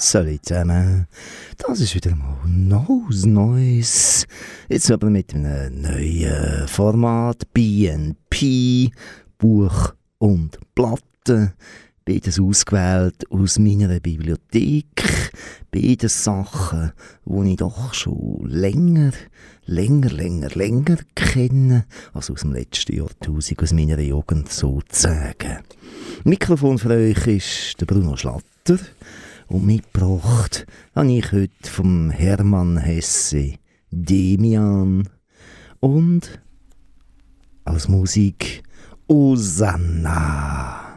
Salut zusammen. Das ist wieder mal Nose Neues. Jetzt aber mit einem neuen Format. BNP, Buch und Platte. Beides ausgewählt aus meiner Bibliothek. Beides Sachen, die ich doch schon länger, länger, länger, länger kenne. Also aus dem letzten Jahrtausend, aus meiner Jugend sozusagen. Mikrofon für euch ist der Bruno Schlatter. Und mitgebracht habe ich heute vom Hermann Hesse Demian und als Musik Osanna.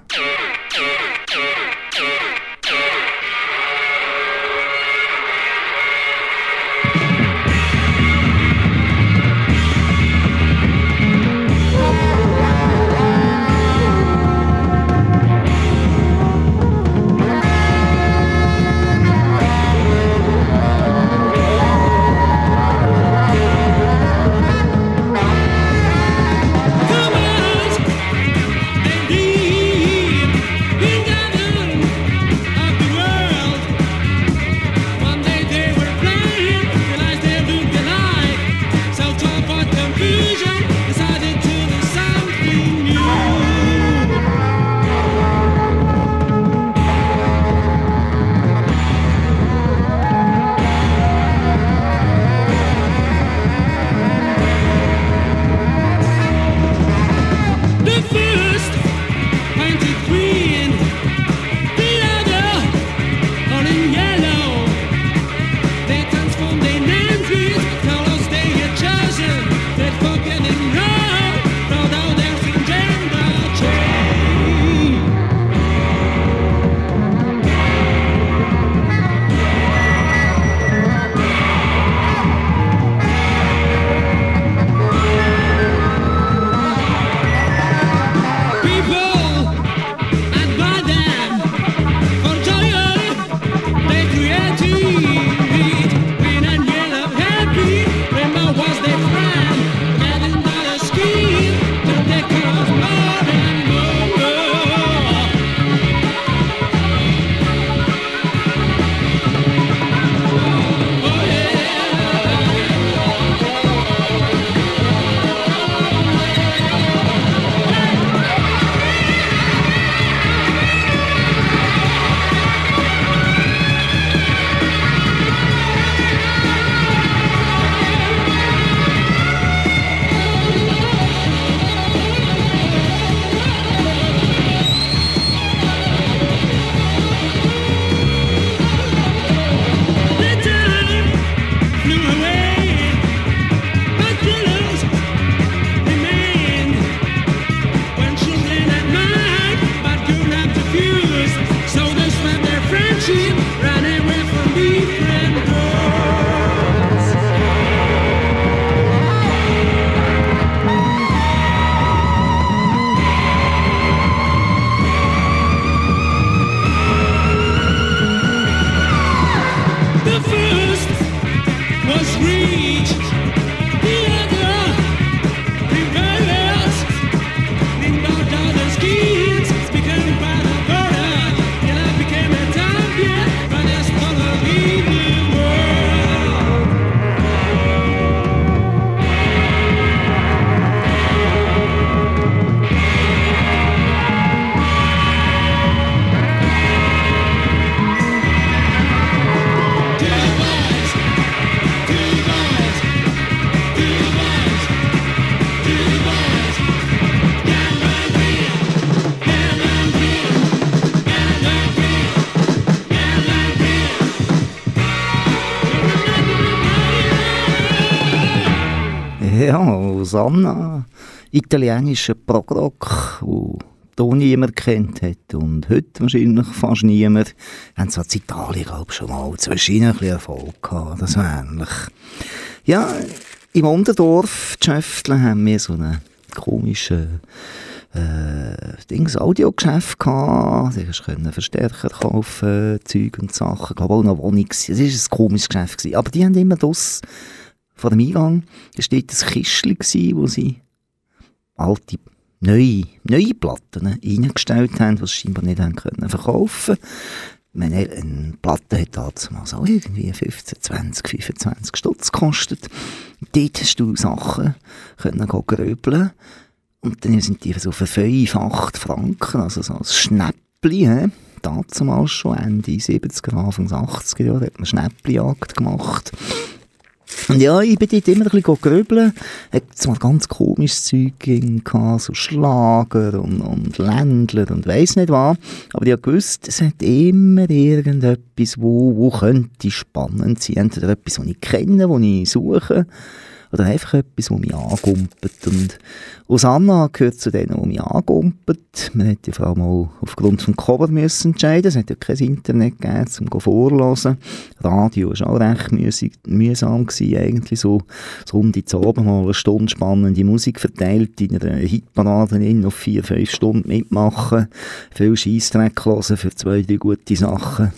Rosanna, italienischer Progrock, wo hier niemand kennt hat und heute wahrscheinlich fast niemand, haben zwar in Italien glaube schon mal zwischen ein Erfolg gehabt, das ähnlich. Ja, im Unterdorf, Schäftle, haben wir so einen komischen äh, Dings, Audiogeschäft gehabt. Du können Verstärker kaufen, Zeug und Sachen. Ich glaube auch noch Wohnung. Es war ein komisches Geschäft. Aber die haben immer das vor dem Eingang war dort ein Kistchen, wo sie alte, neue, neue Platten reingestellt haben, die sie scheinbar nicht haben können verkaufen meine, eine Platte hat damals auch irgendwie 15, 20, 25 Stutz gekostet. Dort hast du Sachen können gröbeln und dann sind die so für 5, 8 Franken, also so ein Schnäppli, damals schon Ende 70er, Anfang 80er Jahre, hat man Schnäppli-Jagd gemacht. Und ja, ich bin dort immer ein bisschen grübeln. Hat zwar ganz komisches Zeug gehabt, so Schlager und, und Ländler und weiss nicht was. Aber ich gewusst, es hat immer irgendetwas, wo, wo könnte spannend sein. Entweder etwas, das ich kenne, das ich suche oder einfach etwas, das mich angumpelt. Und Osanna gehört zu denen, die mich angumpelt. Man hätte vor allem auch aufgrund des Cover müssen entscheiden. Es hat ja kein Internet gegeben, um vorlesen. Radio war auch recht mühsam gewesen, eigentlich so, so um die Abend mal eine Stunde spannende Musik verteilt, in einer Hitparade in auf vier, fünf Stunden mitmachen, viel Scheissdreck hören für zwei, drei gute Sachen.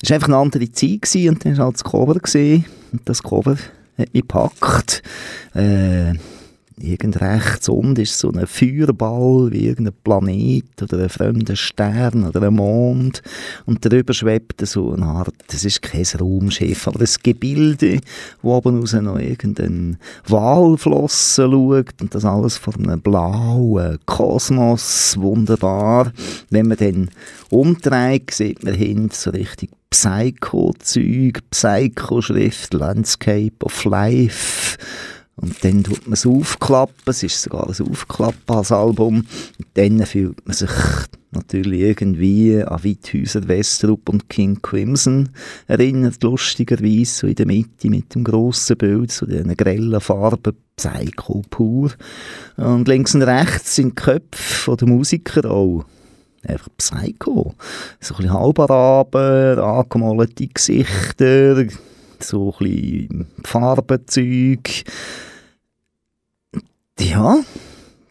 Es war einfach eine andere Zeit gewesen, und dann war halt das Cover gesehen und das Cover hat mich gepackt. Äh, irgend rechts unten ist so ein Feuerball wie irgendein Planet oder ein fremder Stern oder ein Mond und darüber schwebt so eine Art, das ist kein Raumschiff, aber ein Gebilde, wo oben raus noch irgendein Walflossen schaut und das alles vor einem blauen Kosmos, wunderbar. Wenn man dann umdreht, sieht man hinten so richtig Psycho-Zeug, Psycho-Schrift, Landscape of Life. Und dann tut man es aufklappen, es ist sogar ein Aufklappen als Album. Und dann fühlt man sich natürlich irgendwie an Witthäuser, Westrup und King Crimson erinnert, lustigerweise, so in der Mitte mit dem grossen Bild, so diesen grellen Farben, Psycho pur. Und links und rechts sind die Köpfe der Musiker auch einfach Psycho. So ein bisschen Halbaraben, angemalte Gesichter, so ein bisschen Farbenzeug. Ja,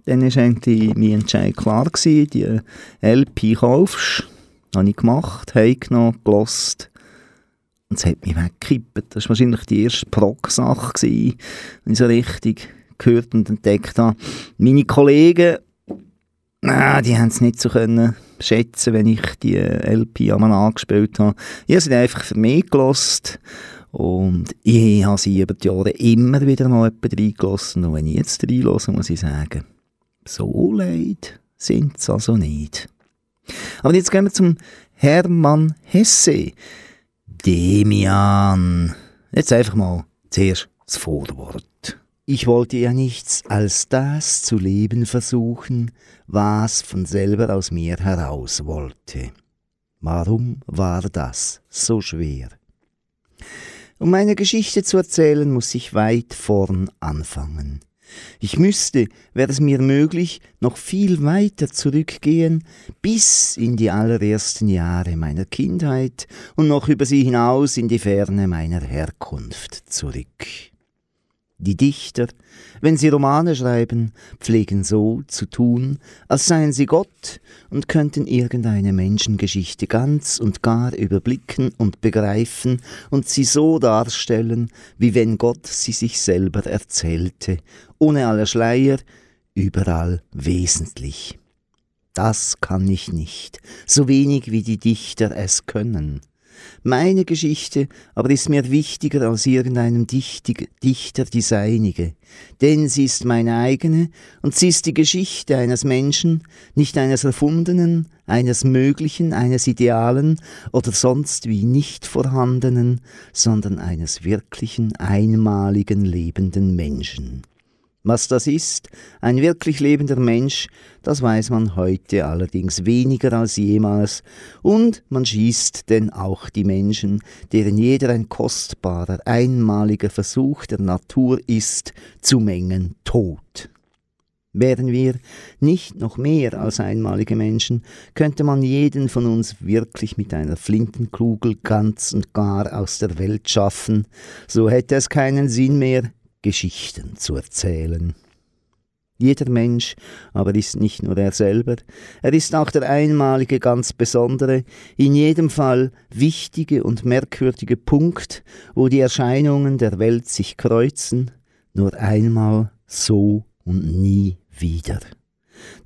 dann war eigentlich mein Entscheid klar. Gewesen. Die LP kaufst habe ich gemacht, heimgenommen, gelost. Und es hat mich weggekippt. Das war wahrscheinlich die erste Prog-Sache, die ich so richtig gehört und entdeckt habe. Meine Kollegen Ah, die haben es nicht so können schätzen, wenn ich die LP einmal angespielt habe. Ich habe sie einfach für mich gelost und ich habe sie über die Jahre immer wieder mal jemand reingelassen. Und wenn ich jetzt reinlasse, muss ich sagen, so leid sind sie also nicht. Aber jetzt gehen wir zum Hermann Hesse. Demian. Jetzt einfach mal zuerst das Vorwort. Ich wollte ja nichts als das zu leben versuchen, was von selber aus mir heraus wollte. Warum war das so schwer? Um meine Geschichte zu erzählen, muss ich weit vorn anfangen. Ich müsste, wäre es mir möglich, noch viel weiter zurückgehen, bis in die allerersten Jahre meiner Kindheit und noch über sie hinaus in die Ferne meiner Herkunft zurück. Die Dichter, wenn sie Romane schreiben, pflegen so zu tun, als seien sie Gott und könnten irgendeine Menschengeschichte ganz und gar überblicken und begreifen und sie so darstellen, wie wenn Gott sie sich selber erzählte, ohne aller Schleier, überall wesentlich. Das kann ich nicht, so wenig wie die Dichter es können. Meine Geschichte aber ist mir wichtiger als irgendeinem Dichter die seinige, denn sie ist meine eigene und sie ist die Geschichte eines Menschen, nicht eines erfundenen, eines möglichen, eines idealen oder sonst wie nicht vorhandenen, sondern eines wirklichen, einmaligen lebenden Menschen. Was das ist, ein wirklich lebender Mensch, das weiß man heute allerdings weniger als jemals, und man schießt denn auch die Menschen, deren jeder ein kostbarer, einmaliger Versuch der Natur ist, zu mengen tot. Wären wir nicht noch mehr als einmalige Menschen, könnte man jeden von uns wirklich mit einer Flintenkugel ganz und gar aus der Welt schaffen, so hätte es keinen Sinn mehr, Geschichten zu erzählen. Jeder Mensch aber ist nicht nur er selber, er ist auch der einmalige, ganz besondere, in jedem Fall wichtige und merkwürdige Punkt, wo die Erscheinungen der Welt sich kreuzen, nur einmal so und nie wieder.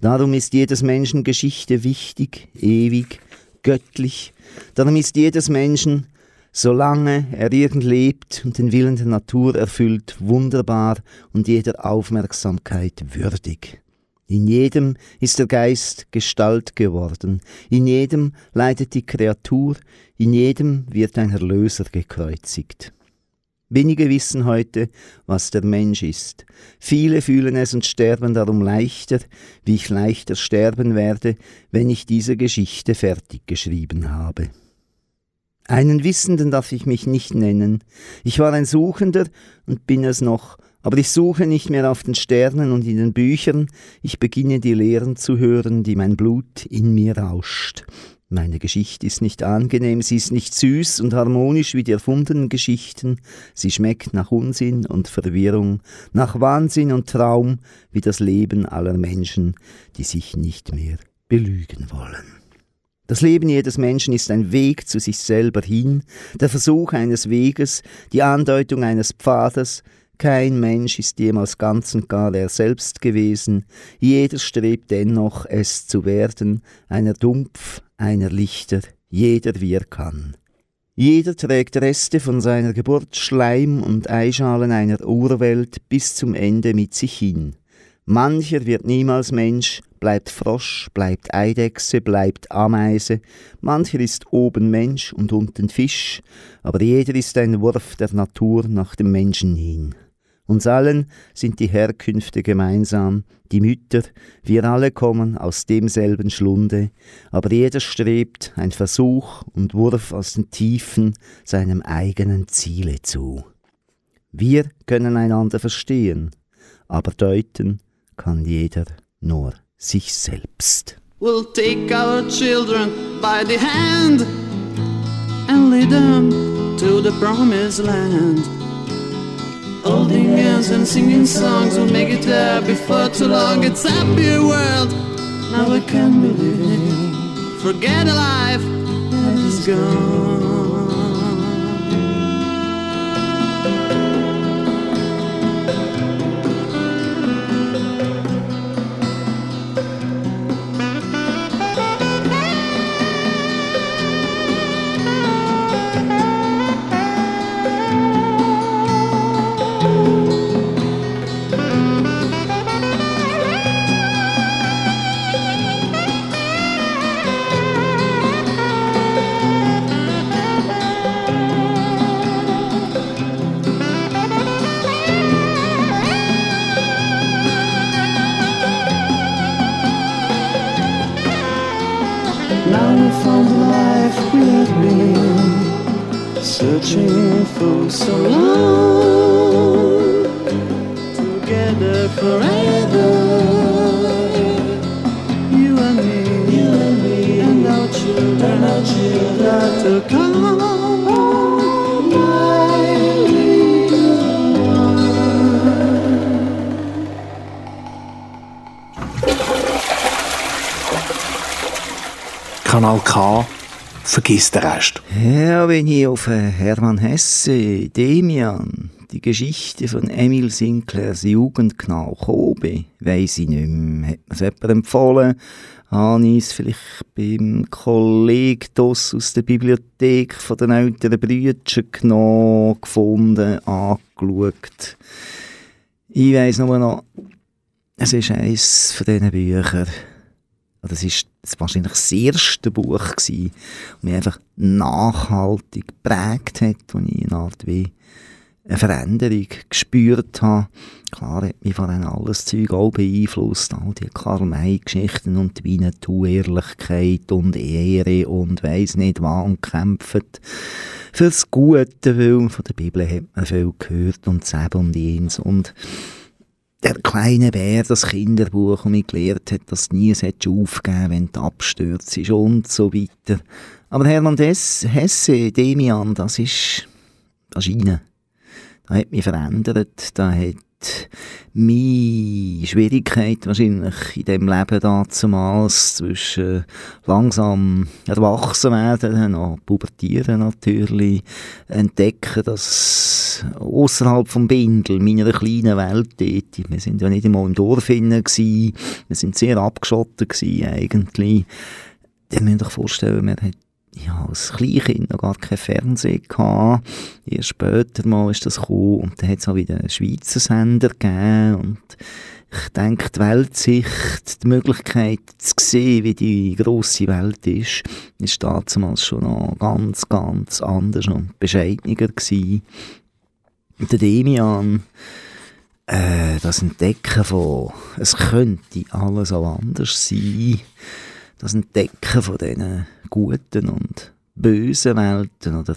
Darum ist jedes Menschen Geschichte wichtig, ewig, göttlich. Darum ist jedes Menschen, solange er irgend lebt und den Willen der Natur erfüllt, wunderbar und jeder Aufmerksamkeit würdig. In jedem ist der Geist Gestalt geworden, in jedem leidet die Kreatur, in jedem wird ein Erlöser gekreuzigt. Wenige wissen heute, was der Mensch ist. Viele fühlen es und sterben darum leichter, wie ich leichter sterben werde, wenn ich diese Geschichte fertig geschrieben habe. Einen Wissenden darf ich mich nicht nennen. Ich war ein Suchender und bin es noch, aber ich suche nicht mehr auf den Sternen und in den Büchern, ich beginne die Lehren zu hören, die mein Blut in mir rauscht. Meine Geschichte ist nicht angenehm, sie ist nicht süß und harmonisch wie die erfundenen Geschichten, sie schmeckt nach Unsinn und Verwirrung, nach Wahnsinn und Traum, wie das Leben aller Menschen, die sich nicht mehr belügen wollen. Das Leben jedes Menschen ist ein Weg zu sich selber hin, der Versuch eines Weges, die Andeutung eines Pfades, kein Mensch ist jemals ganz und gar er selbst gewesen, jeder strebt dennoch, es zu werden, einer dumpf, einer lichter, jeder wie er kann. Jeder trägt Reste von seiner Geburt, Schleim und Eischalen einer Urwelt bis zum Ende mit sich hin. Mancher wird niemals Mensch, bleibt Frosch, bleibt Eidechse, bleibt Ameise, mancher ist oben Mensch und unten Fisch, aber jeder ist ein Wurf der Natur nach dem Menschen hin. Uns allen sind die Herkünfte gemeinsam, die Mütter, wir alle kommen aus demselben Schlunde, aber jeder strebt ein Versuch und Wurf aus den Tiefen seinem eigenen Ziele zu. Wir können einander verstehen, aber deuten kann jeder nur sich selbst. We'll take our children by the hand and lead them to the promised land. Holding hands and singing songs will make it there before too long. It's a happy world. Now we can believe. Forget a life that is gone. Vergiss den Rest. Ja, wenn ich auf äh, Hermann Hesse, Demian, die Geschichte von Emil Sinclairs Jugendknall Kobe, weiss ich nicht mehr. Hat mir es jemand empfohlen? Habe ich es vielleicht beim Kollegen aus der Bibliothek von den älteren Brüdern genommen, gefunden, angeschaut. Ich weiss nur noch, es ist eines von diesen Büchern, das ist wahrscheinlich das erste Buch gewesen, das mich einfach nachhaltig geprägt hat, wo ich eine Art wie eine Veränderung gespürt habe. Klar hat mich von allem alles Zeug auch beeinflusst, all die Karl-May-Geschichten und die Winnetou-Ehrlichkeit und Ehre und weiss nicht was und kämpfen fürs Gute, weil von der Bibel hat man viel gehört und Zeb und Jens und der kleine Bär, das Kinderbuch, das mich gelehrt hat, dass nie aufgeben wenn du abstürzt und so weiter. Aber Hermann Hesse, Demian, das ist, das ist rein. Das hat mich verändert, das hat meine Schwierigkeit wahrscheinlich in dem Leben damals zwischen langsam erwachsen werden, noch pubertieren natürlich, entdecken, dass außerhalb vom Bindel, meiner kleinen Welt dort, wir sind ja nicht einmal im Dorf gewesen, wir sind sehr abgeschottet gewesen eigentlich, Ihr müsst euch vorstellen, man hat ja, als Kleinkind noch gar kein Fernsehen gehabt. Erst später mal ist das gekommen und dann hat es auch wieder einen Schweizer Sender gegeben und ich denke, die Weltsicht, die Möglichkeit zu sehen, wie die grosse Welt ist, ist damals schon noch ganz, ganz anders und bescheidener gewesen. Der Demian, äh, das Entdecken von, es könnte alles auch anders sein, das Entdecken von diesen guten und bösen Welten oder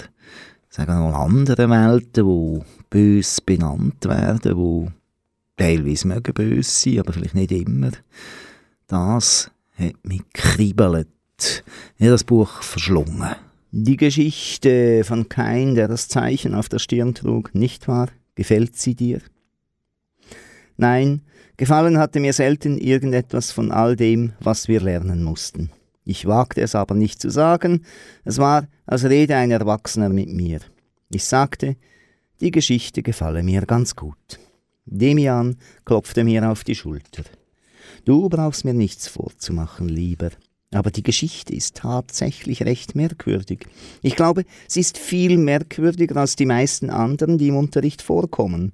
sagen wir mal anderen Welten, die bös benannt werden, die teilweise mögen böse sein, aber vielleicht nicht immer. Das hat mich kribbelt. Ich das Buch verschlungen. Die Geschichte von Kain, der das Zeichen auf der Stirn trug, nicht wahr? Gefällt sie dir? Nein, gefallen hatte mir selten irgendetwas von all dem, was wir lernen mussten. Ich wagte es aber nicht zu sagen, es war, als rede ein Erwachsener mit mir. Ich sagte, die Geschichte gefalle mir ganz gut. Demian klopfte mir auf die Schulter. Du brauchst mir nichts vorzumachen, lieber. Aber die Geschichte ist tatsächlich recht merkwürdig. Ich glaube, sie ist viel merkwürdiger als die meisten anderen, die im Unterricht vorkommen.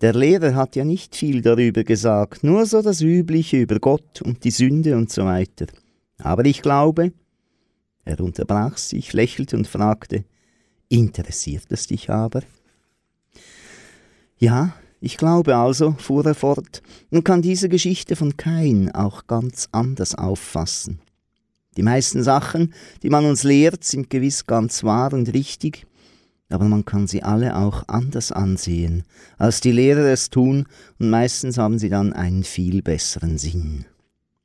Der Lehrer hat ja nicht viel darüber gesagt, nur so das Übliche über Gott und die Sünde und so weiter. Aber ich glaube, er unterbrach sich, lächelte und fragte, interessiert es dich aber? Ja, ich glaube also, fuhr er fort, man kann diese Geschichte von Kain auch ganz anders auffassen. Die meisten Sachen, die man uns lehrt, sind gewiss ganz wahr und richtig, aber man kann sie alle auch anders ansehen, als die Lehrer es tun, und meistens haben sie dann einen viel besseren Sinn.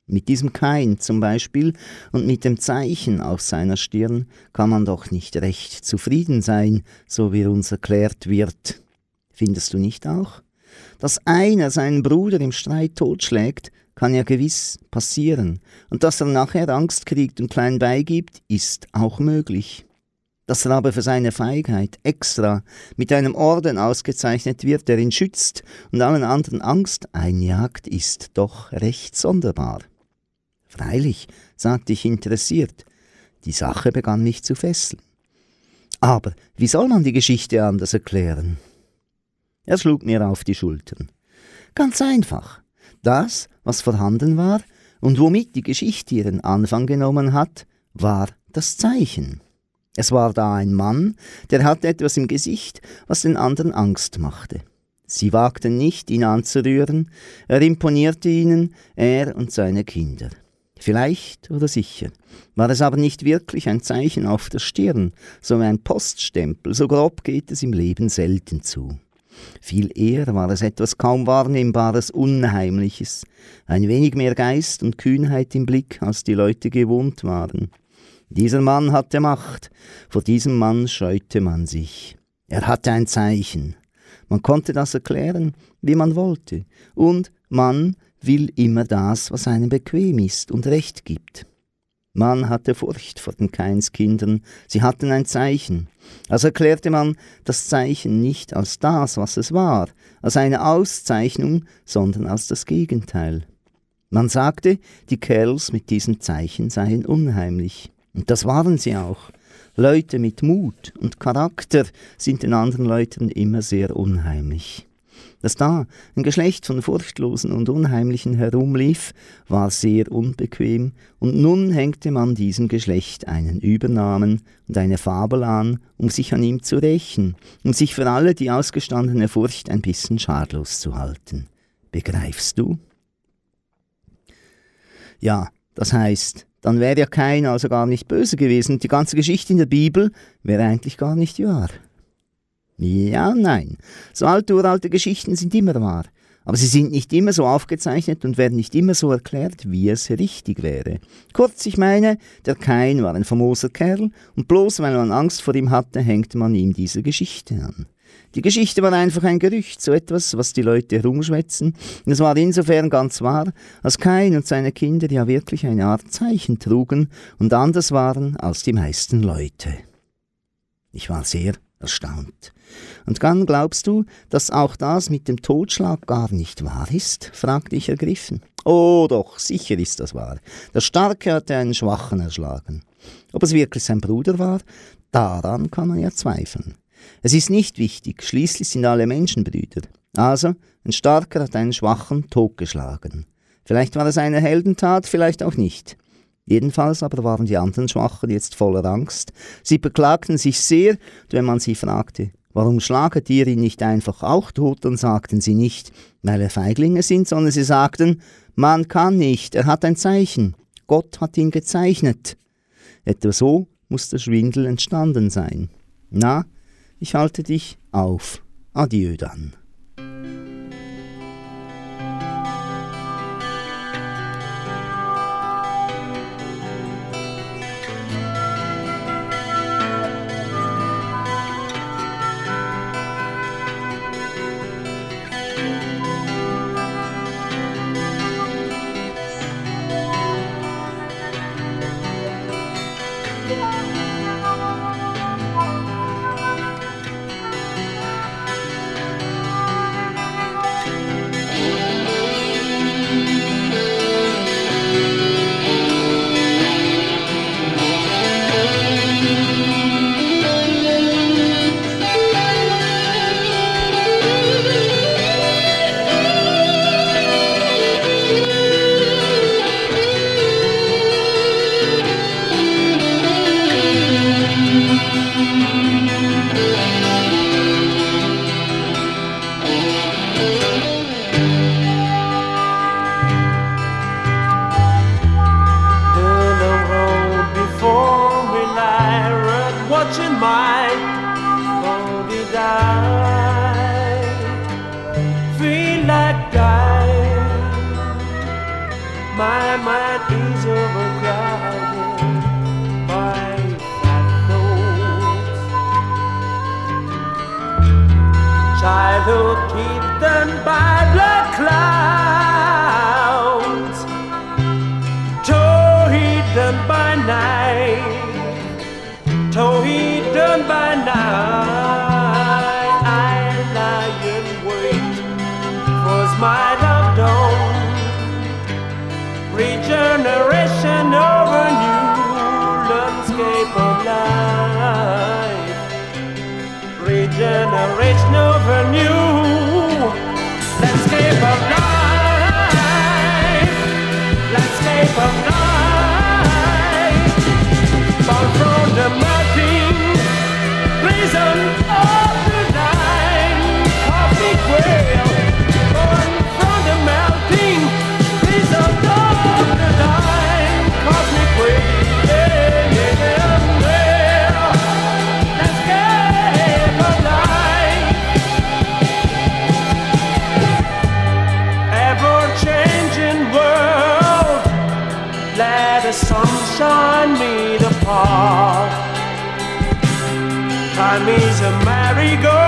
Mit diesem Kain zum Beispiel und mit dem Zeichen auf seiner Stirn kann man doch nicht recht zufrieden sein, so wie uns erklärt wird. Findest du nicht auch? Dass einer seinen Bruder im Streit totschlägt, kann ja gewiss passieren, und dass er nachher Angst kriegt und klein beigibt, ist auch möglich. Dass er aber für seine Feigheit extra mit einem Orden ausgezeichnet wird, der ihn schützt und allen anderen Angst einjagt, ist doch recht sonderbar. Freilich, sagte ich interessiert. Die Sache begann mich zu fesseln. Aber wie soll man die Geschichte anders erklären? Er schlug mir auf die Schultern. Ganz einfach. Das, was vorhanden war und womit die Geschichte ihren Anfang genommen hat, war das Zeichen. Es war da ein Mann, der hatte etwas im Gesicht, was den anderen Angst machte. Sie wagten nicht, ihn anzurühren, er imponierte ihnen, er und seine Kinder. Vielleicht oder sicher war es aber nicht wirklich ein Zeichen auf der Stirn, so wie ein Poststempel, so grob geht es im Leben selten zu. Viel eher war es etwas kaum Wahrnehmbares, Unheimliches, ein wenig mehr Geist und Kühnheit im Blick, als die Leute gewohnt waren. Dieser Mann hatte Macht, vor diesem Mann scheute man sich. Er hatte ein Zeichen. Man konnte das erklären, wie man wollte, und man will immer das, was einem bequem ist und recht gibt. Man hatte Furcht vor den Keinskindern, sie hatten ein Zeichen. Also erklärte man das Zeichen nicht als das, was es war, als eine Auszeichnung, sondern als das Gegenteil. Man sagte, die Kerls mit diesem Zeichen seien unheimlich. Und das waren sie auch. Leute mit Mut und Charakter sind den anderen Leuten immer sehr unheimlich. Dass da ein Geschlecht von Furchtlosen und Unheimlichen herumlief, war sehr unbequem, und nun hängte man diesem Geschlecht einen Übernamen und eine Fabel an, um sich an ihm zu rächen, um sich für alle die ausgestandene Furcht ein bisschen schadlos zu halten. Begreifst du? Ja, das heißt, dann wäre ja keiner also gar nicht böse gewesen und die ganze Geschichte in der Bibel wäre eigentlich gar nicht wahr. Ja, nein. So alte, uralte Geschichten sind immer wahr. Aber sie sind nicht immer so aufgezeichnet und werden nicht immer so erklärt, wie es richtig wäre. Kurz, ich meine, der Kain war ein famoser Kerl und bloß weil man Angst vor ihm hatte, hängte man ihm diese Geschichte an. Die Geschichte war einfach ein Gerücht, so etwas, was die Leute herumschwätzen. Und es war insofern ganz wahr, als Kain und seine Kinder ja wirklich eine Art Zeichen trugen und anders waren als die meisten Leute. Ich war sehr erstaunt. Und dann glaubst du, dass auch das mit dem Totschlag gar nicht wahr ist? fragte ich ergriffen. Oh doch, sicher ist das wahr. Der Starke hatte einen Schwachen erschlagen. Ob es wirklich sein Bruder war, daran kann man ja zweifeln. Es ist nicht wichtig, schließlich sind alle Menschen Brüder. Also, ein Starker hat einen Schwachen totgeschlagen. Vielleicht war es eine Heldentat, vielleicht auch nicht. Jedenfalls aber waren die anderen Schwachen jetzt voller Angst. Sie beklagten sich sehr, wenn man sie fragte, warum schlaget ihr ihn nicht einfach auch tot, dann sagten sie nicht, weil er Feiglinge sind, sondern sie sagten, man kann nicht, er hat ein Zeichen, Gott hat ihn gezeichnet. Etwa so muss der Schwindel entstanden sein. Na, ich halte dich auf. Adieu dann. He's a merry-go-round.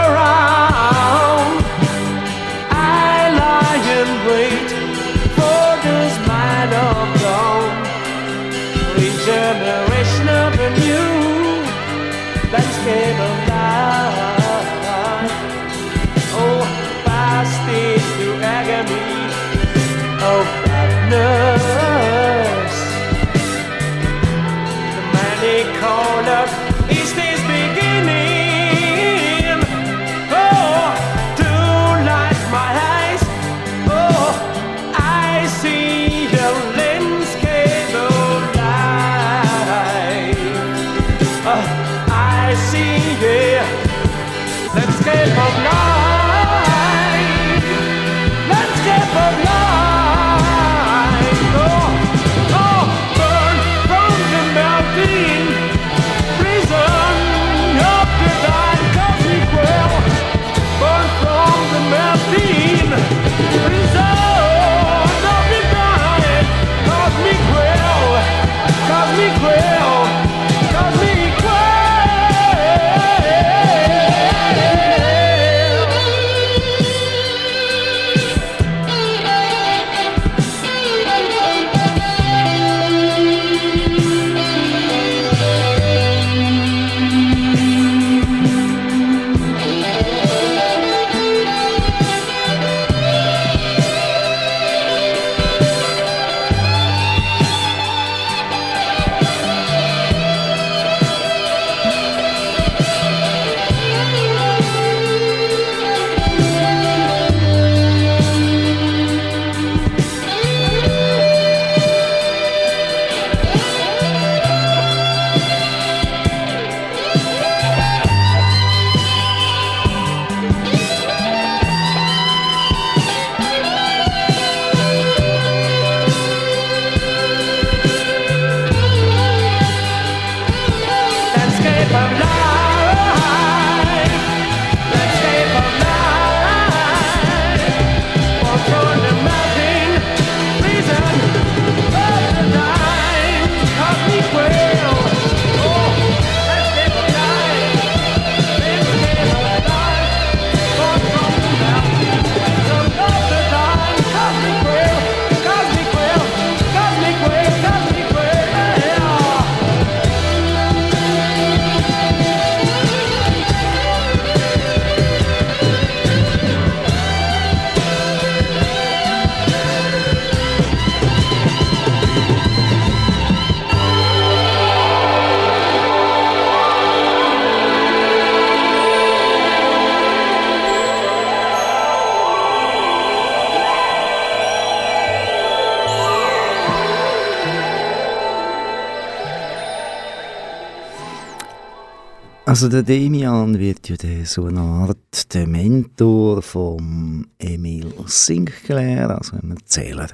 Also der Demian wird ja der, so eine Art der Mentor vom Emil Sinclair, also ein Erzähler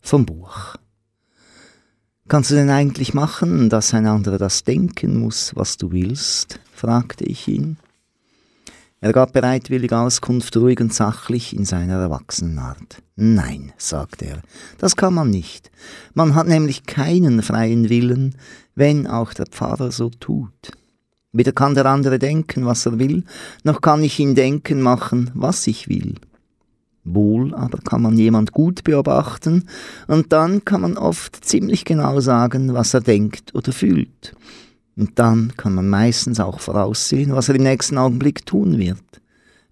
vom Buch. Kannst du denn eigentlich machen, dass ein anderer das denken muss, was du willst? fragte ich ihn. Er gab bereitwillig Auskunft, ruhig und sachlich in seiner Erwachsenenart. Nein, sagte er, das kann man nicht. Man hat nämlich keinen freien Willen, wenn auch der Pfarrer so tut. Weder kann der andere denken, was er will, noch kann ich ihn denken machen, was ich will. Wohl aber kann man jemand gut beobachten, und dann kann man oft ziemlich genau sagen, was er denkt oder fühlt. Und dann kann man meistens auch voraussehen, was er im nächsten Augenblick tun wird.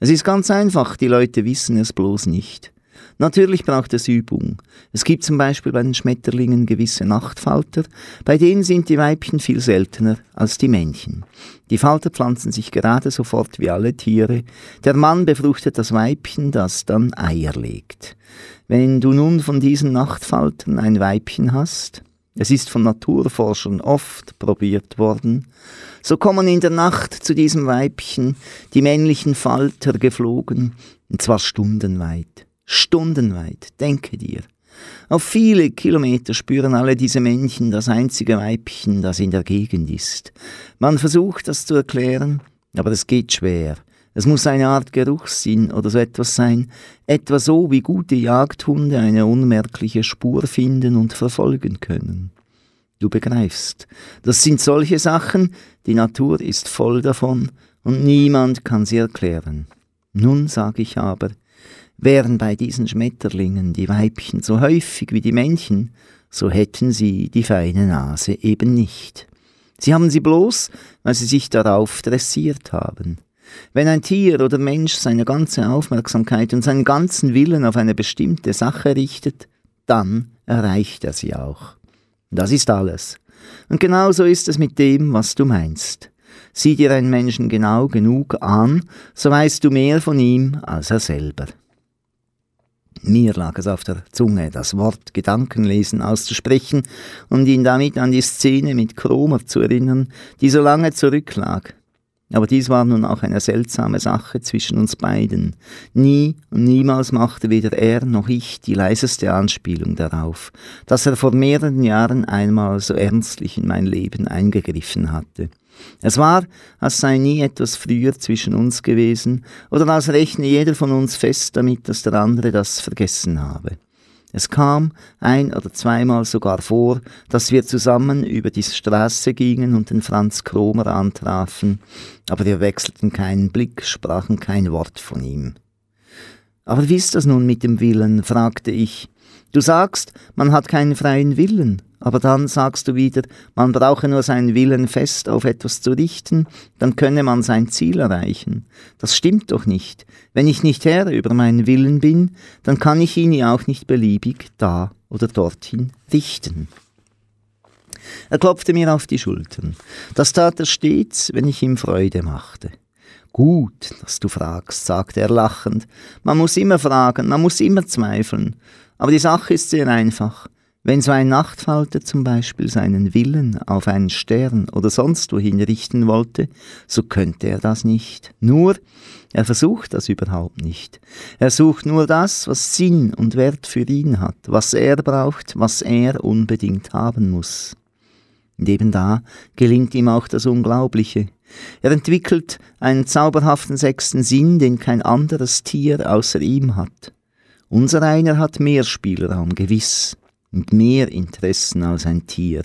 Es ist ganz einfach, die Leute wissen es bloß nicht. Natürlich braucht es Übung. Es gibt zum Beispiel bei den Schmetterlingen gewisse Nachtfalter, bei denen sind die Weibchen viel seltener als die Männchen. Die Falter pflanzen sich gerade sofort wie alle Tiere. Der Mann befruchtet das Weibchen, das dann Eier legt. Wenn du nun von diesen Nachtfaltern ein Weibchen hast, es ist von Naturforschern oft probiert worden, so kommen in der Nacht zu diesem Weibchen die männlichen Falter geflogen, und zwar stundenweit. Stundenweit, denke dir. Auf viele Kilometer spüren alle diese Männchen das einzige Weibchen, das in der Gegend ist. Man versucht das zu erklären, aber es geht schwer. Es muss eine Art Geruchssinn oder so etwas sein, etwa so wie gute Jagdhunde eine unmerkliche Spur finden und verfolgen können. Du begreifst, das sind solche Sachen, die Natur ist voll davon und niemand kann sie erklären. Nun sag ich aber, Wären bei diesen Schmetterlingen die Weibchen so häufig wie die Männchen, so hätten sie die feine Nase eben nicht. Sie haben sie bloß, weil sie sich darauf dressiert haben. Wenn ein Tier oder Mensch seine ganze Aufmerksamkeit und seinen ganzen Willen auf eine bestimmte Sache richtet, dann erreicht er sie auch. Das ist alles. Und genauso ist es mit dem, was du meinst. Sieh dir einen Menschen genau genug an, so weißt du mehr von ihm als er selber. Mir lag es auf der Zunge, das Wort Gedankenlesen auszusprechen und ihn damit an die Szene mit Kromer zu erinnern, die so lange zurücklag. Aber dies war nun auch eine seltsame Sache zwischen uns beiden. Nie und niemals machte weder er noch ich die leiseste Anspielung darauf, dass er vor mehreren Jahren einmal so ernstlich in mein Leben eingegriffen hatte. Es war, als sei nie etwas früher zwischen uns gewesen, oder als rechne jeder von uns fest damit, dass der andere das vergessen habe. Es kam ein oder zweimal sogar vor, dass wir zusammen über die Straße gingen und den Franz Kromer antrafen, aber wir wechselten keinen Blick, sprachen kein Wort von ihm. Aber wie ist das nun mit dem Willen? fragte ich. Du sagst, man hat keinen freien Willen. Aber dann sagst du wieder, man brauche nur seinen Willen fest auf etwas zu richten, dann könne man sein Ziel erreichen. Das stimmt doch nicht. Wenn ich nicht Herr über meinen Willen bin, dann kann ich ihn ja auch nicht beliebig da oder dorthin richten. Er klopfte mir auf die Schultern. Das tat er stets, wenn ich ihm Freude machte. Gut, dass du fragst, sagte er lachend. Man muss immer fragen, man muss immer zweifeln. Aber die Sache ist sehr einfach. Wenn so ein Nachtfalter zum Beispiel seinen Willen auf einen Stern oder sonst wohin richten wollte, so könnte er das nicht. Nur, er versucht das überhaupt nicht. Er sucht nur das, was Sinn und Wert für ihn hat, was er braucht, was er unbedingt haben muss. Und eben da gelingt ihm auch das Unglaubliche. Er entwickelt einen zauberhaften sechsten Sinn, den kein anderes Tier außer ihm hat. Unser einer hat mehr Spielraum, gewiss und mehr Interessen als ein Tier.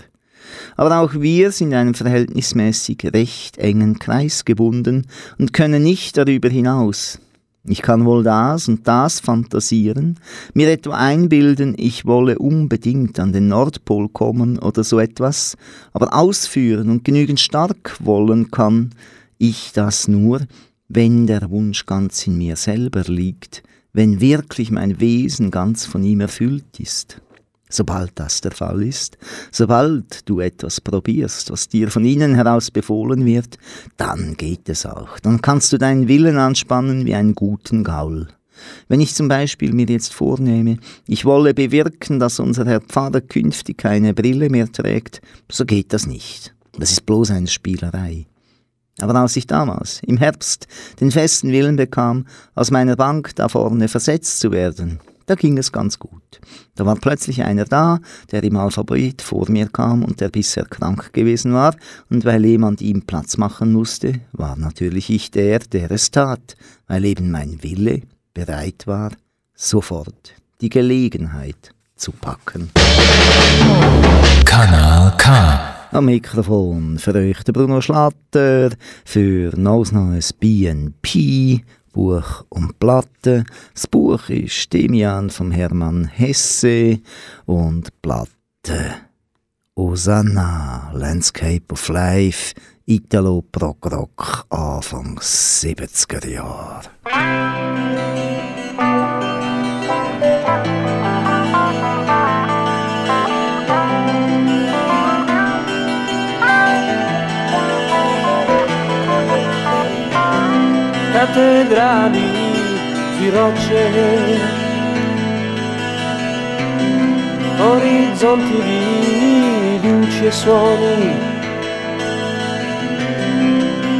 Aber auch wir sind einem verhältnismäßig recht engen Kreis gebunden und können nicht darüber hinaus. Ich kann wohl das und das fantasieren, mir etwa einbilden, ich wolle unbedingt an den Nordpol kommen oder so etwas, aber ausführen und genügend stark wollen kann ich das nur, wenn der Wunsch ganz in mir selber liegt, wenn wirklich mein Wesen ganz von ihm erfüllt ist. Sobald das der Fall ist, sobald du etwas probierst, was dir von innen heraus befohlen wird, dann geht es auch. Dann kannst du deinen Willen anspannen wie einen guten Gaul. Wenn ich zum Beispiel mir jetzt vornehme, ich wolle bewirken, dass unser Herr Pfarrer künftig keine Brille mehr trägt, so geht das nicht. Das ist bloß eine Spielerei. Aber als ich damals, im Herbst, den festen Willen bekam, aus meiner Bank da vorne versetzt zu werden, da ging es ganz gut. Da war plötzlich einer da, der im Alphabet vor mir kam und der bisher krank gewesen war, und weil jemand ihm Platz machen musste, war natürlich ich der, der es tat, weil eben mein Wille bereit war, sofort die Gelegenheit zu packen. Kanal K. Am Mikrofon für euch der Bruno Schlatter für Nose Neues BNP, Buch und Platte. Das Buch ist Demian vom Hermann Hesse und Platte Osanna, Landscape of Life, Italo Prog Rock, Anfang 70er Jahre. Cattedrali di rocce, orizzonti di luci e suoni,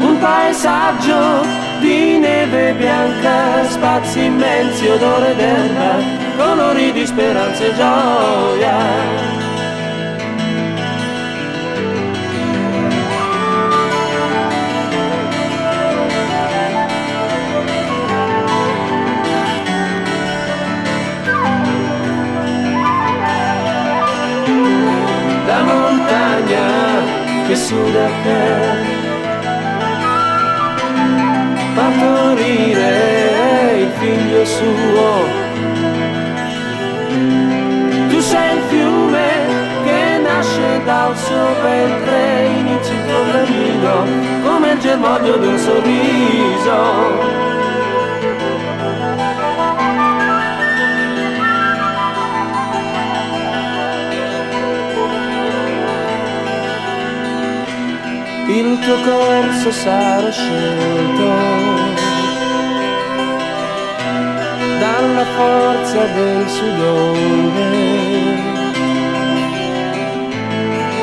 un paesaggio di neve bianca, spazi immensi, odore d'erba, colori di speranza e gioia. Che suda te. Partorire il figlio suo. Tu sei il fiume che nasce dal suo ventre il tuo cammino come il germoglio di un sorriso il tuo corso sarà scelto dalla forza del sudore.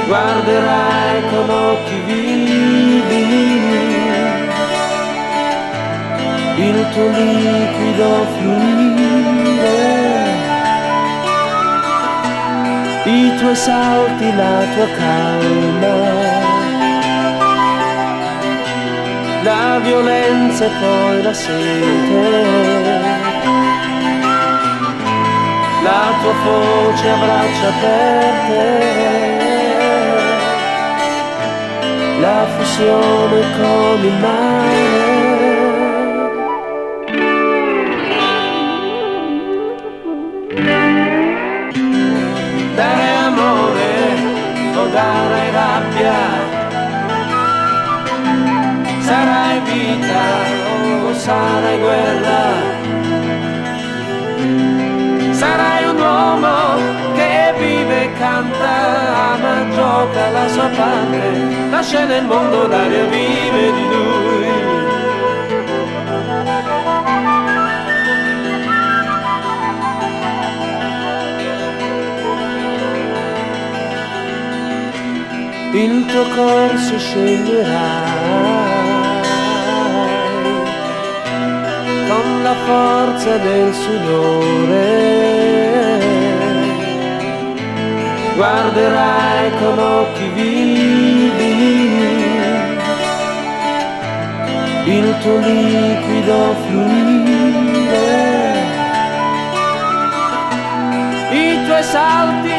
Guarderai con occhi vivi il tuo liquido fluire, i tuoi salti, la tua calma la violenza e poi la sete. La tua voce a braccia aperte, la fusione con il mare. Dare amore o dare rabbia vita o sarai guerra. Sarai un uomo che vive e canta, ama, gioca la sua parte, lascia nel mondo l'aria vive di lui. il tuo corso sceglierà la forza del sudore. Guarderai con occhi vivi il tuo liquido fluire, i tuoi salti,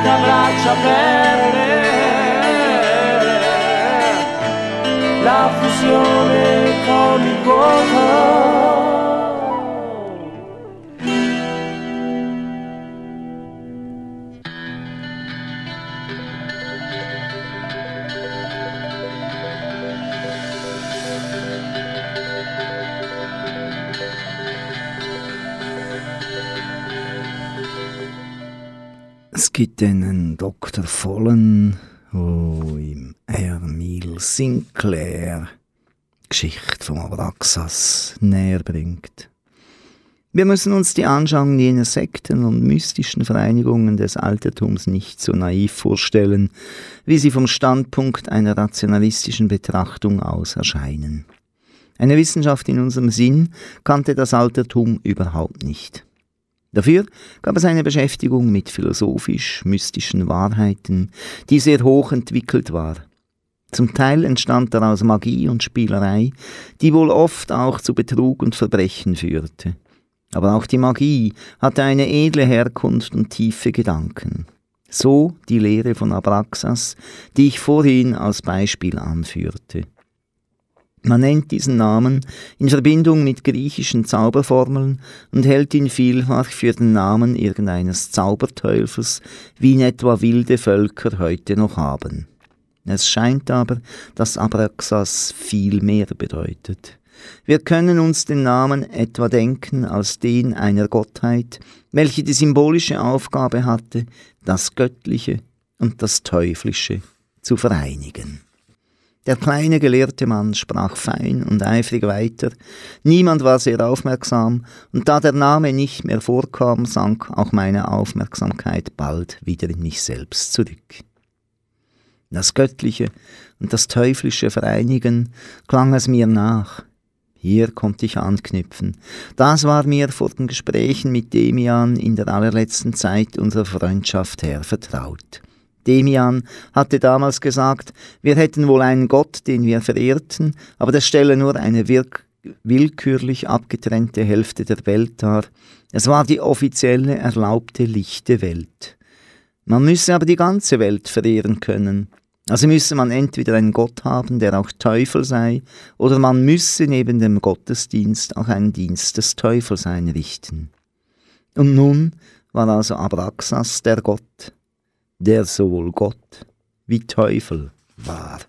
vita braccia aperte, la fusione con il vuoto. Gibt einen Dr. Vollen, der im Emil Sinclair Geschichte vom Abraxas näher bringt. Wir müssen uns die Anschauung jener Sekten und mystischen Vereinigungen des Altertums nicht so naiv vorstellen, wie sie vom Standpunkt einer rationalistischen Betrachtung aus erscheinen. Eine Wissenschaft in unserem Sinn kannte das Altertum überhaupt nicht. Dafür gab es eine Beschäftigung mit philosophisch-mystischen Wahrheiten, die sehr hoch entwickelt war. Zum Teil entstand daraus Magie und Spielerei, die wohl oft auch zu Betrug und Verbrechen führte. Aber auch die Magie hatte eine edle Herkunft und tiefe Gedanken. So die Lehre von Abraxas, die ich vorhin als Beispiel anführte. Man nennt diesen Namen in Verbindung mit griechischen Zauberformeln und hält ihn vielfach für den Namen irgendeines Zauberteufels, wie ihn etwa wilde Völker heute noch haben. Es scheint aber, dass Abraxas viel mehr bedeutet. Wir können uns den Namen etwa denken als den einer Gottheit, welche die symbolische Aufgabe hatte, das Göttliche und das Teuflische zu vereinigen. Der kleine gelehrte Mann sprach fein und eifrig weiter, niemand war sehr aufmerksam, und da der Name nicht mehr vorkam, sank auch meine Aufmerksamkeit bald wieder in mich selbst zurück. Das Göttliche und das Teuflische vereinigen, klang es mir nach, hier konnte ich anknüpfen. Das war mir vor den Gesprächen mit Demian in der allerletzten Zeit unserer Freundschaft her vertraut. Demian hatte damals gesagt, wir hätten wohl einen Gott, den wir verehrten, aber der stelle nur eine willkürlich abgetrennte Hälfte der Welt dar. Es war die offizielle, erlaubte, lichte Welt. Man müsse aber die ganze Welt verehren können. Also müsse man entweder einen Gott haben, der auch Teufel sei, oder man müsse neben dem Gottesdienst auch einen Dienst des Teufels einrichten. Und nun war also Abraxas der Gott, der sowohl Gott wie Teufel war.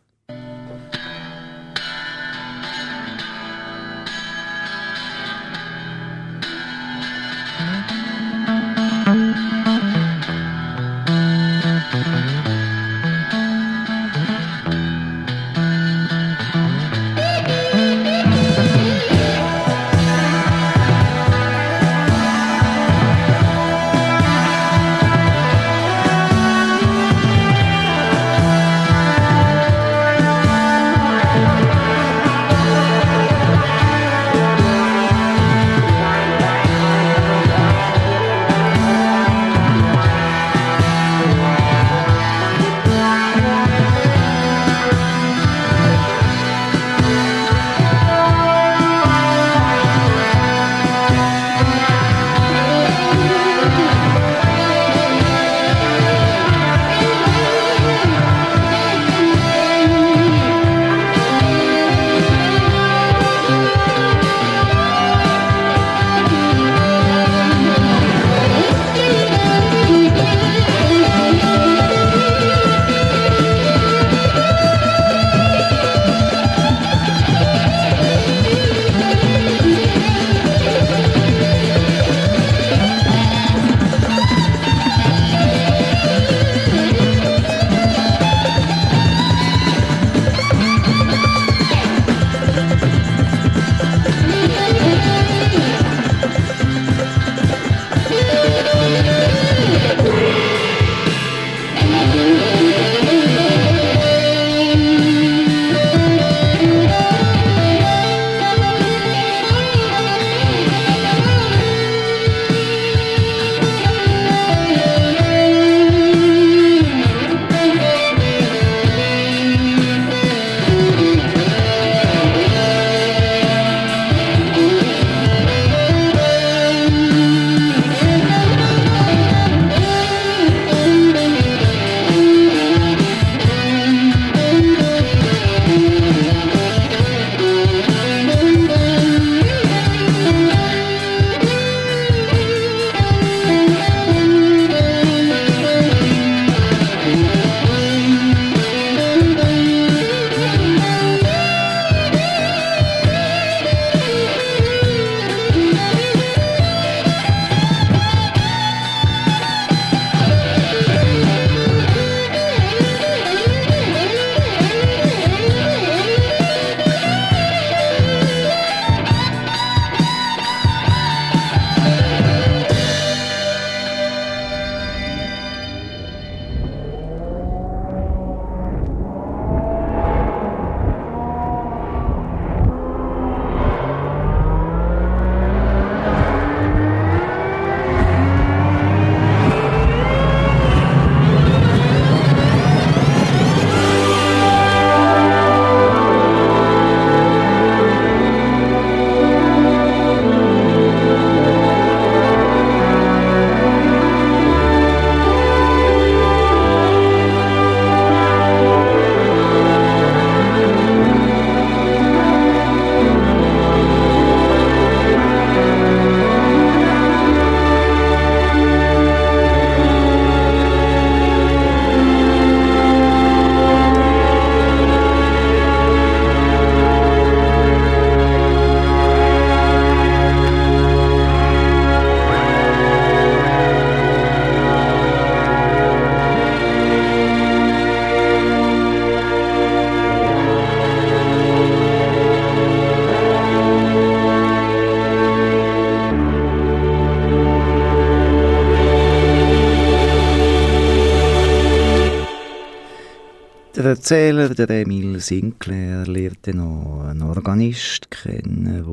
Erzähler, der Emil Sinclair, lernte noch einen Organist kennen, der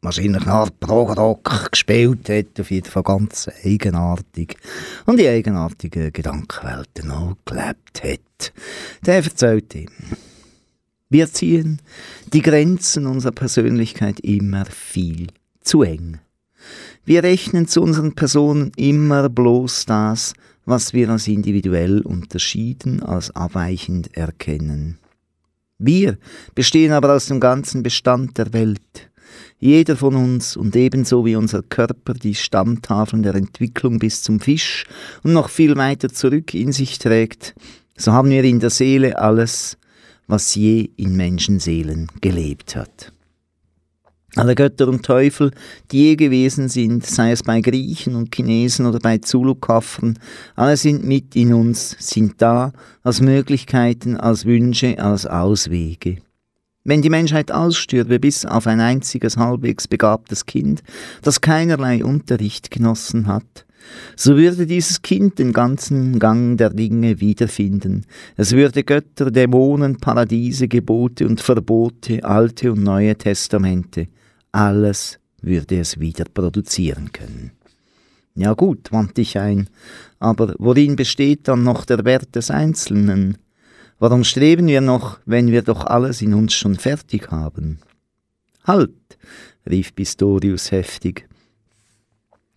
wahrscheinlich eine Art Progrock gespielt hat, auf jeden Fall ganz eigenartig und in eigenartigen Gedankenwelten auch gelebt hat. Der erzählt ihm, wir ziehen die Grenzen unserer Persönlichkeit immer viel zu eng. Wir rechnen zu unseren Personen immer bloß das, was wir als individuell unterschieden, als abweichend erkennen. Wir bestehen aber aus dem ganzen Bestand der Welt. Jeder von uns und ebenso wie unser Körper die Stammtafeln der Entwicklung bis zum Fisch und noch viel weiter zurück in sich trägt, so haben wir in der Seele alles, was je in Menschenseelen gelebt hat. Alle Götter und Teufel, die je gewesen sind, sei es bei Griechen und Chinesen oder bei Zulu-Kaffern, alle sind mit in uns, sind da, als Möglichkeiten, als Wünsche, als Auswege. Wenn die Menschheit ausstürbe bis auf ein einziges halbwegs begabtes Kind, das keinerlei Unterricht genossen hat, so würde dieses Kind den ganzen Gang der Dinge wiederfinden. Es würde Götter, Dämonen, Paradiese, Gebote und Verbote, alte und neue Testamente, alles würde es wieder produzieren können. Ja gut, wandte ich ein, aber worin besteht dann noch der Wert des Einzelnen? Warum streben wir noch, wenn wir doch alles in uns schon fertig haben? Halt, rief Pistorius heftig.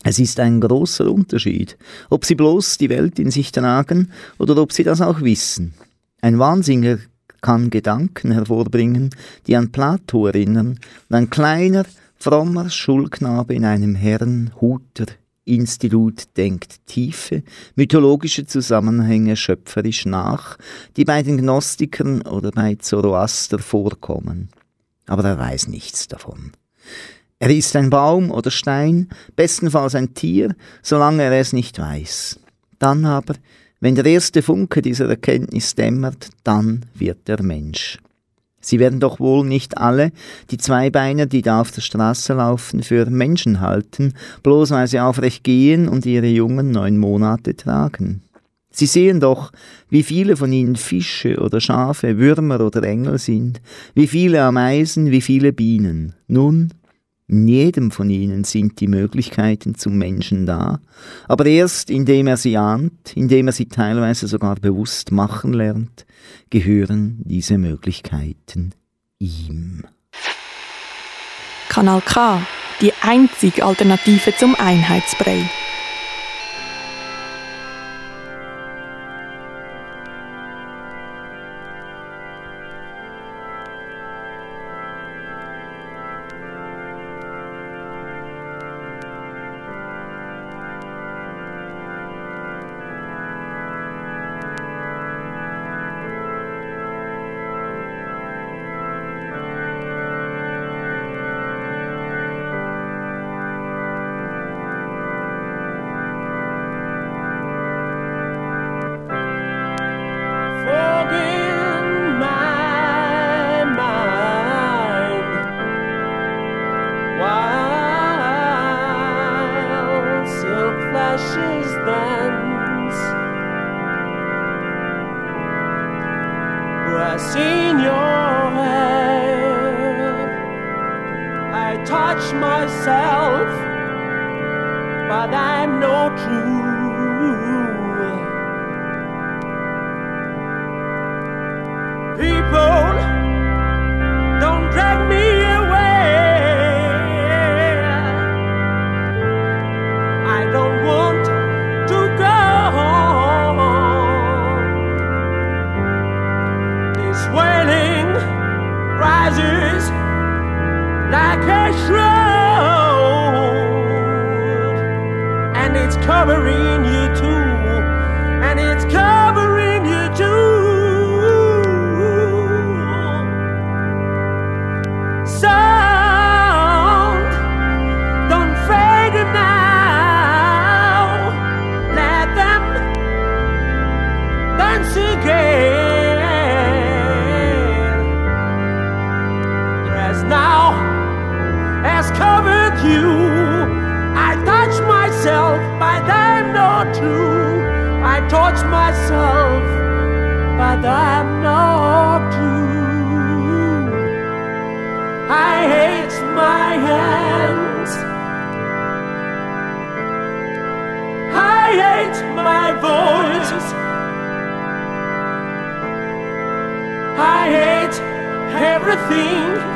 Es ist ein großer Unterschied, ob sie bloß die Welt in sich tragen oder ob sie das auch wissen. Ein Wahnsinniger kann Gedanken hervorbringen, die an Plato erinnern, und ein kleiner, frommer Schulknabe in einem Herrenhuter Institut denkt tiefe, mythologische Zusammenhänge schöpferisch nach, die bei den Gnostikern oder bei Zoroaster vorkommen. Aber er weiß nichts davon. Er ist ein Baum oder Stein, bestenfalls ein Tier, solange er es nicht weiß. Dann aber wenn der erste Funke dieser Erkenntnis dämmert, dann wird er Mensch. Sie werden doch wohl nicht alle die Zweibeiner, die da auf der Straße laufen, für Menschen halten, bloß weil sie aufrecht gehen und ihre Jungen neun Monate tragen. Sie sehen doch, wie viele von ihnen Fische oder Schafe, Würmer oder Engel sind, wie viele Ameisen, wie viele Bienen. Nun, in jedem von ihnen sind die Möglichkeiten zum Menschen da, aber erst indem er sie ahnt, indem er sie teilweise sogar bewusst machen lernt, gehören diese Möglichkeiten ihm. Kanal K, die einzige Alternative zum Einheitsbrei. I hate everything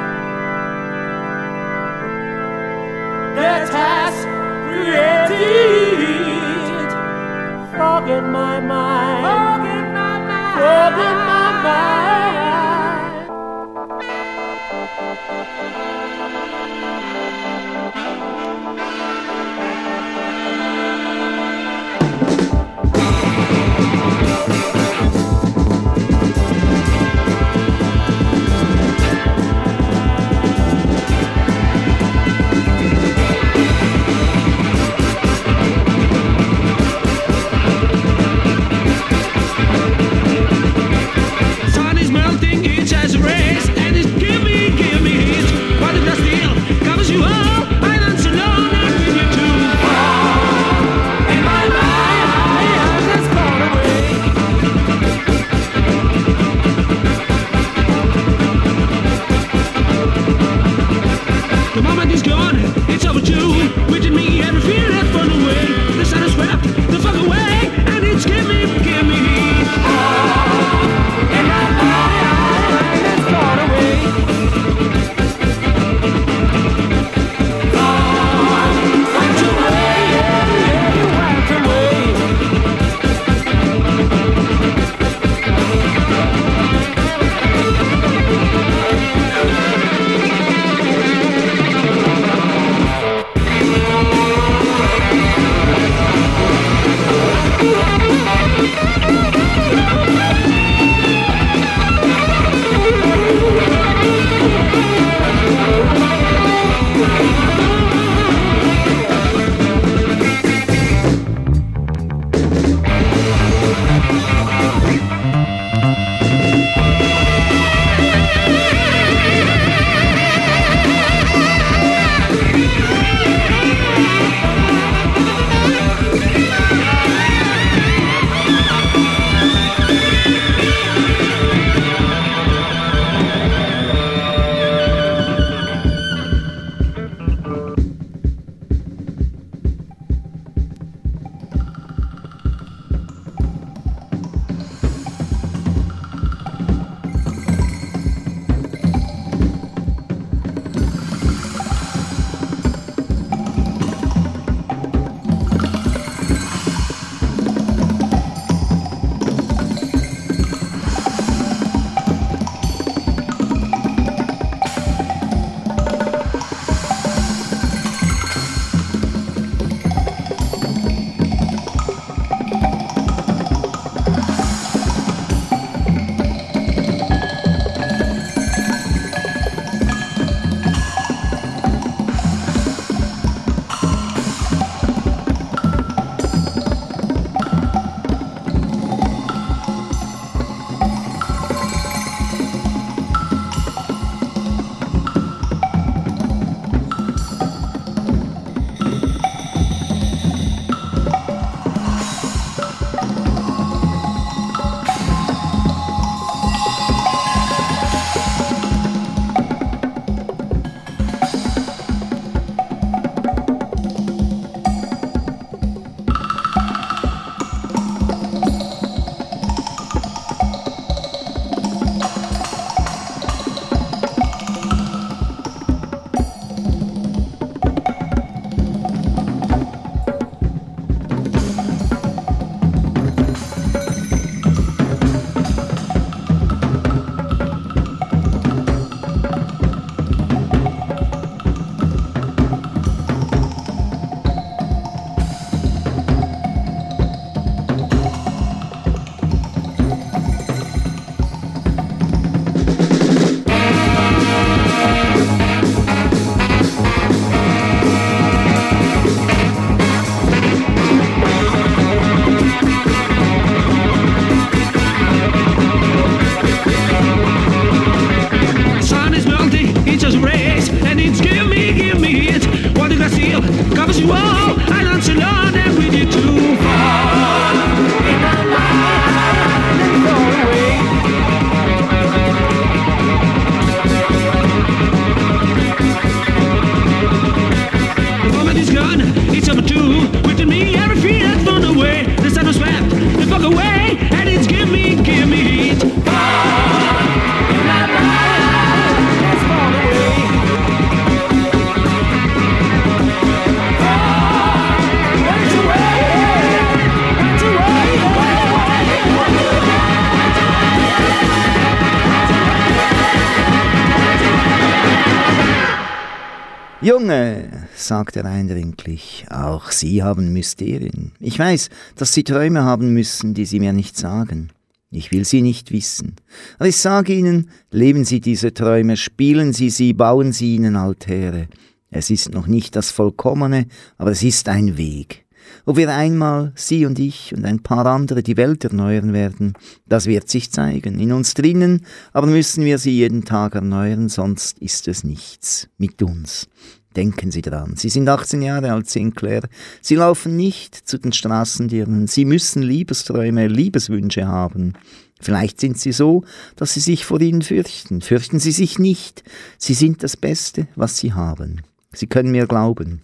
Sagt er eindringlich, auch Sie haben Mysterien. Ich weiß, dass Sie Träume haben müssen, die Sie mir nicht sagen. Ich will sie nicht wissen. Aber ich sage Ihnen, leben Sie diese Träume, spielen Sie sie, bauen Sie ihnen Altäre. Es ist noch nicht das Vollkommene, aber es ist ein Weg. Ob wir einmal, Sie und ich und ein paar andere, die Welt erneuern werden, das wird sich zeigen. In uns drinnen aber müssen wir sie jeden Tag erneuern, sonst ist es nichts mit uns. Denken Sie dran. Sie sind 18 Jahre alt, Sinclair. Sie laufen nicht zu den Straßendirnen. Sie müssen Liebesträume, Liebeswünsche haben. Vielleicht sind sie so, dass Sie sich vor ihnen fürchten. Fürchten Sie sich nicht. Sie sind das Beste, was Sie haben. Sie können mir glauben.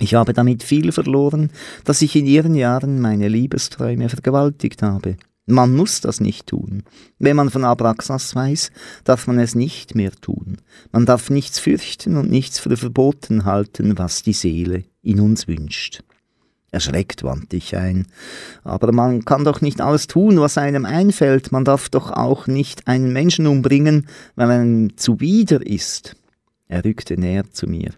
Ich habe damit viel verloren, dass ich in ihren Jahren meine Liebesträume vergewaltigt habe. Man muss das nicht tun. Wenn man von Abraxas weiß, darf man es nicht mehr tun. Man darf nichts fürchten und nichts für verboten halten, was die Seele in uns wünscht. Erschreckt wandte ich ein. Aber man kann doch nicht alles tun, was einem einfällt. Man darf doch auch nicht einen Menschen umbringen, weil einem zuwider ist. Er rückte näher zu mir.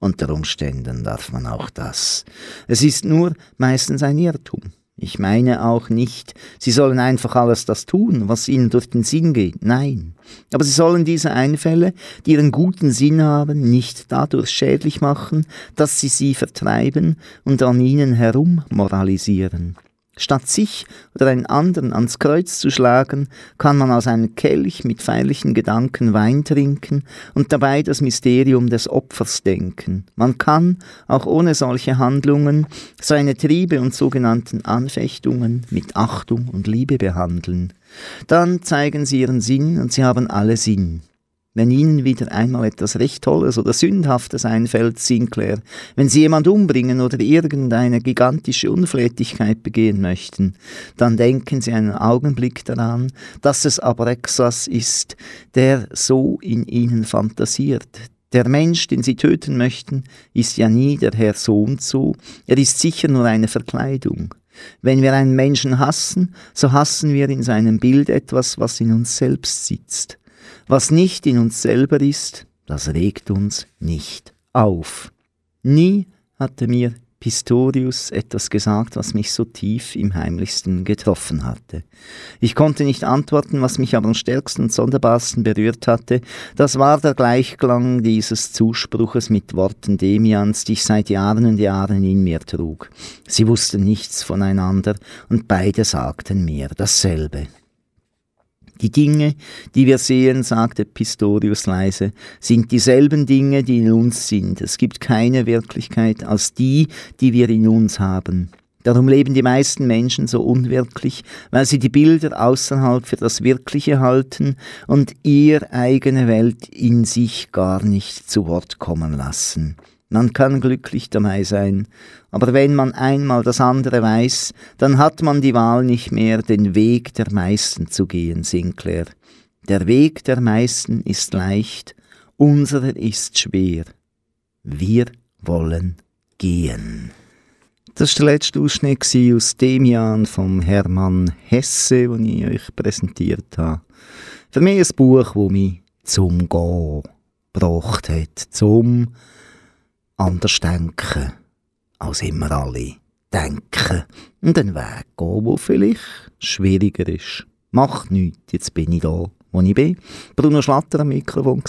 Unter Umständen darf man auch das. Es ist nur meistens ein Irrtum. Ich meine auch nicht, sie sollen einfach alles das tun, was ihnen durch den Sinn geht. Nein. Aber sie sollen diese Einfälle, die ihren guten Sinn haben, nicht dadurch schädlich machen, dass sie sie vertreiben und an ihnen herum moralisieren. Statt sich oder einen anderen ans Kreuz zu schlagen, kann man aus einem Kelch mit feierlichen Gedanken Wein trinken und dabei das Mysterium des Opfers denken. Man kann, auch ohne solche Handlungen, seine Triebe und sogenannten Anfechtungen mit Achtung und Liebe behandeln. Dann zeigen sie ihren Sinn und sie haben alle Sinn. Wenn Ihnen wieder einmal etwas recht Tolles oder Sündhaftes einfällt, Sinclair, wenn Sie jemand umbringen oder irgendeine gigantische Unflätigkeit begehen möchten, dann denken Sie einen Augenblick daran, dass es Abrexas ist, der so in Ihnen fantasiert, der Mensch, den Sie töten möchten, ist ja nie der Herr so und so, er ist sicher nur eine Verkleidung. Wenn wir einen Menschen hassen, so hassen wir in seinem Bild etwas, was in uns selbst sitzt. Was nicht in uns selber ist, das regt uns nicht auf. Nie hatte mir Pistorius etwas gesagt, was mich so tief im heimlichsten getroffen hatte. Ich konnte nicht antworten, was mich aber am stärksten und sonderbarsten berührt hatte. Das war der Gleichklang dieses Zuspruches mit Worten Demians, die ich seit Jahren und Jahren in mir trug. Sie wussten nichts voneinander und beide sagten mir dasselbe. Die Dinge, die wir sehen, sagte Pistorius leise, sind dieselben Dinge, die in uns sind. Es gibt keine Wirklichkeit als die, die wir in uns haben. Darum leben die meisten Menschen so unwirklich, weil sie die Bilder außerhalb für das Wirkliche halten und ihr eigene Welt in sich gar nicht zu Wort kommen lassen. Man kann glücklich dabei sein, aber wenn man einmal das andere weiß, dann hat man die Wahl nicht mehr, den Weg der meisten zu gehen, Sinclair. Der Weg der meisten ist leicht, unserer ist schwer. Wir wollen gehen. Das war der letzte Ausschnitt aus dem Jahr vom Hermann Hesse, den ich euch präsentiert habe. Für mich ein Buch, das mich zum Gehen gebracht hat, zum anders denken, als immer alle denken. Und einen Weg gehen, der vielleicht schwieriger ist. Macht nichts, jetzt bin ich da, wo ich bin. Bruno Schlatter am Mikrofon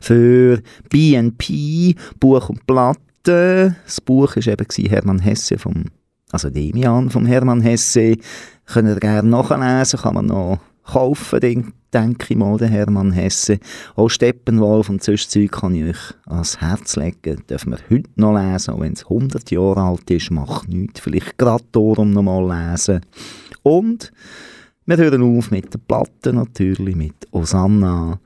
für BNP, Buch und Platte. Das Buch war eben Hermann Hesse vom, also Demian vom Hermann Hesse. Könnt ihr gerne nachlesen, kann man noch kaufen, denke ich mal, der Hermann Hesse. Auch Steppenwolf und sonst Zeug kann ich euch ans Herz legen. Dürfen wir heute noch lesen, auch wenn es 100 Jahre alt ist, macht nichts. Vielleicht gerade darum noch mal lesen. Und wir hören auf mit der Platte natürlich, mit Osanna,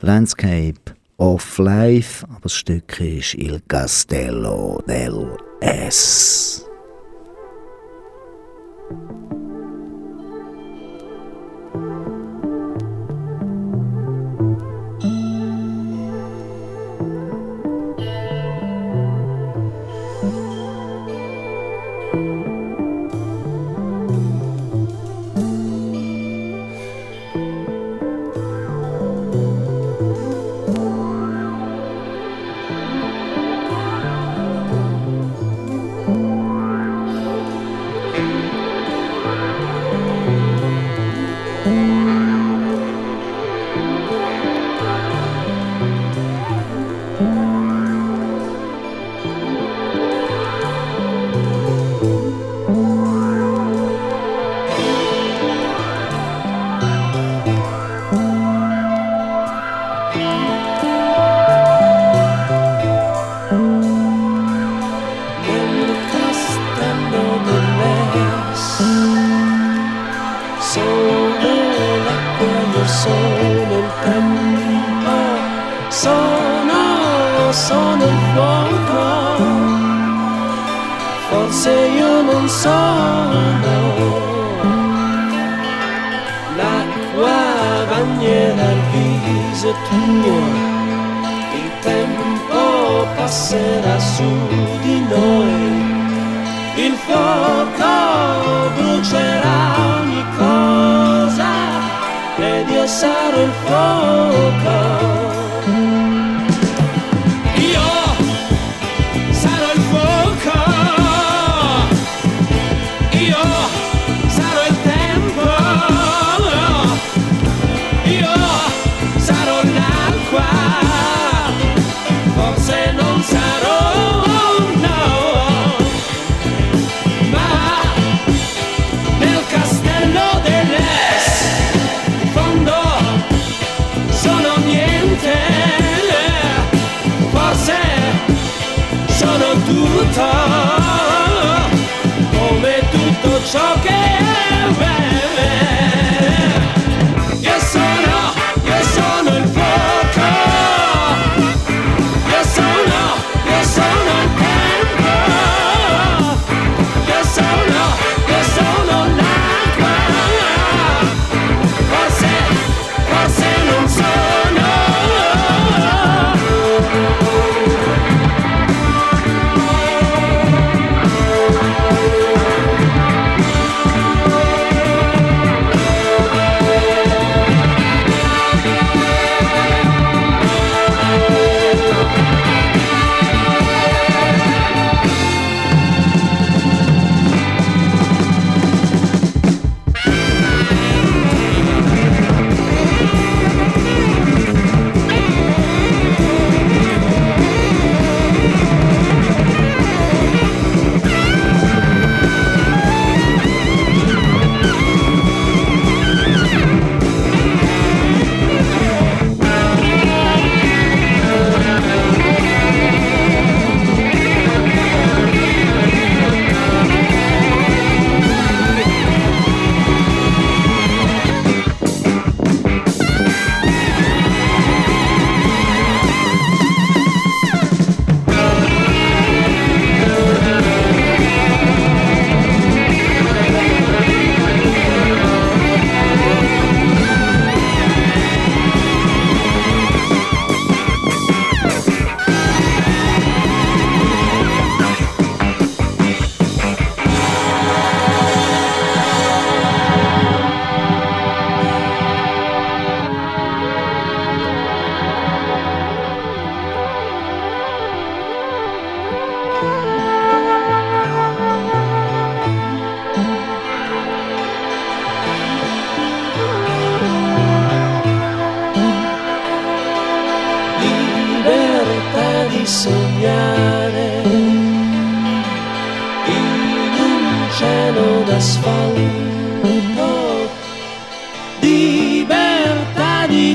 Landscape of Life, aber das Stück ist Il Castello del S.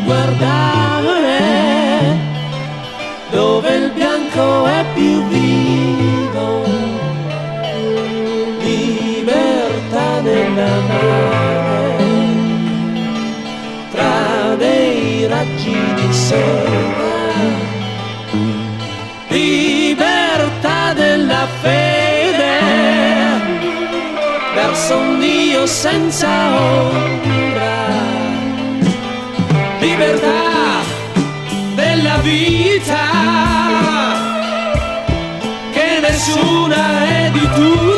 guardare dove il bianco è più vivo, libertà nella mare, tra dei raggi di sera, libertà della fede, verso un Dio senza ombra libertà della vita che nessuna è di tu.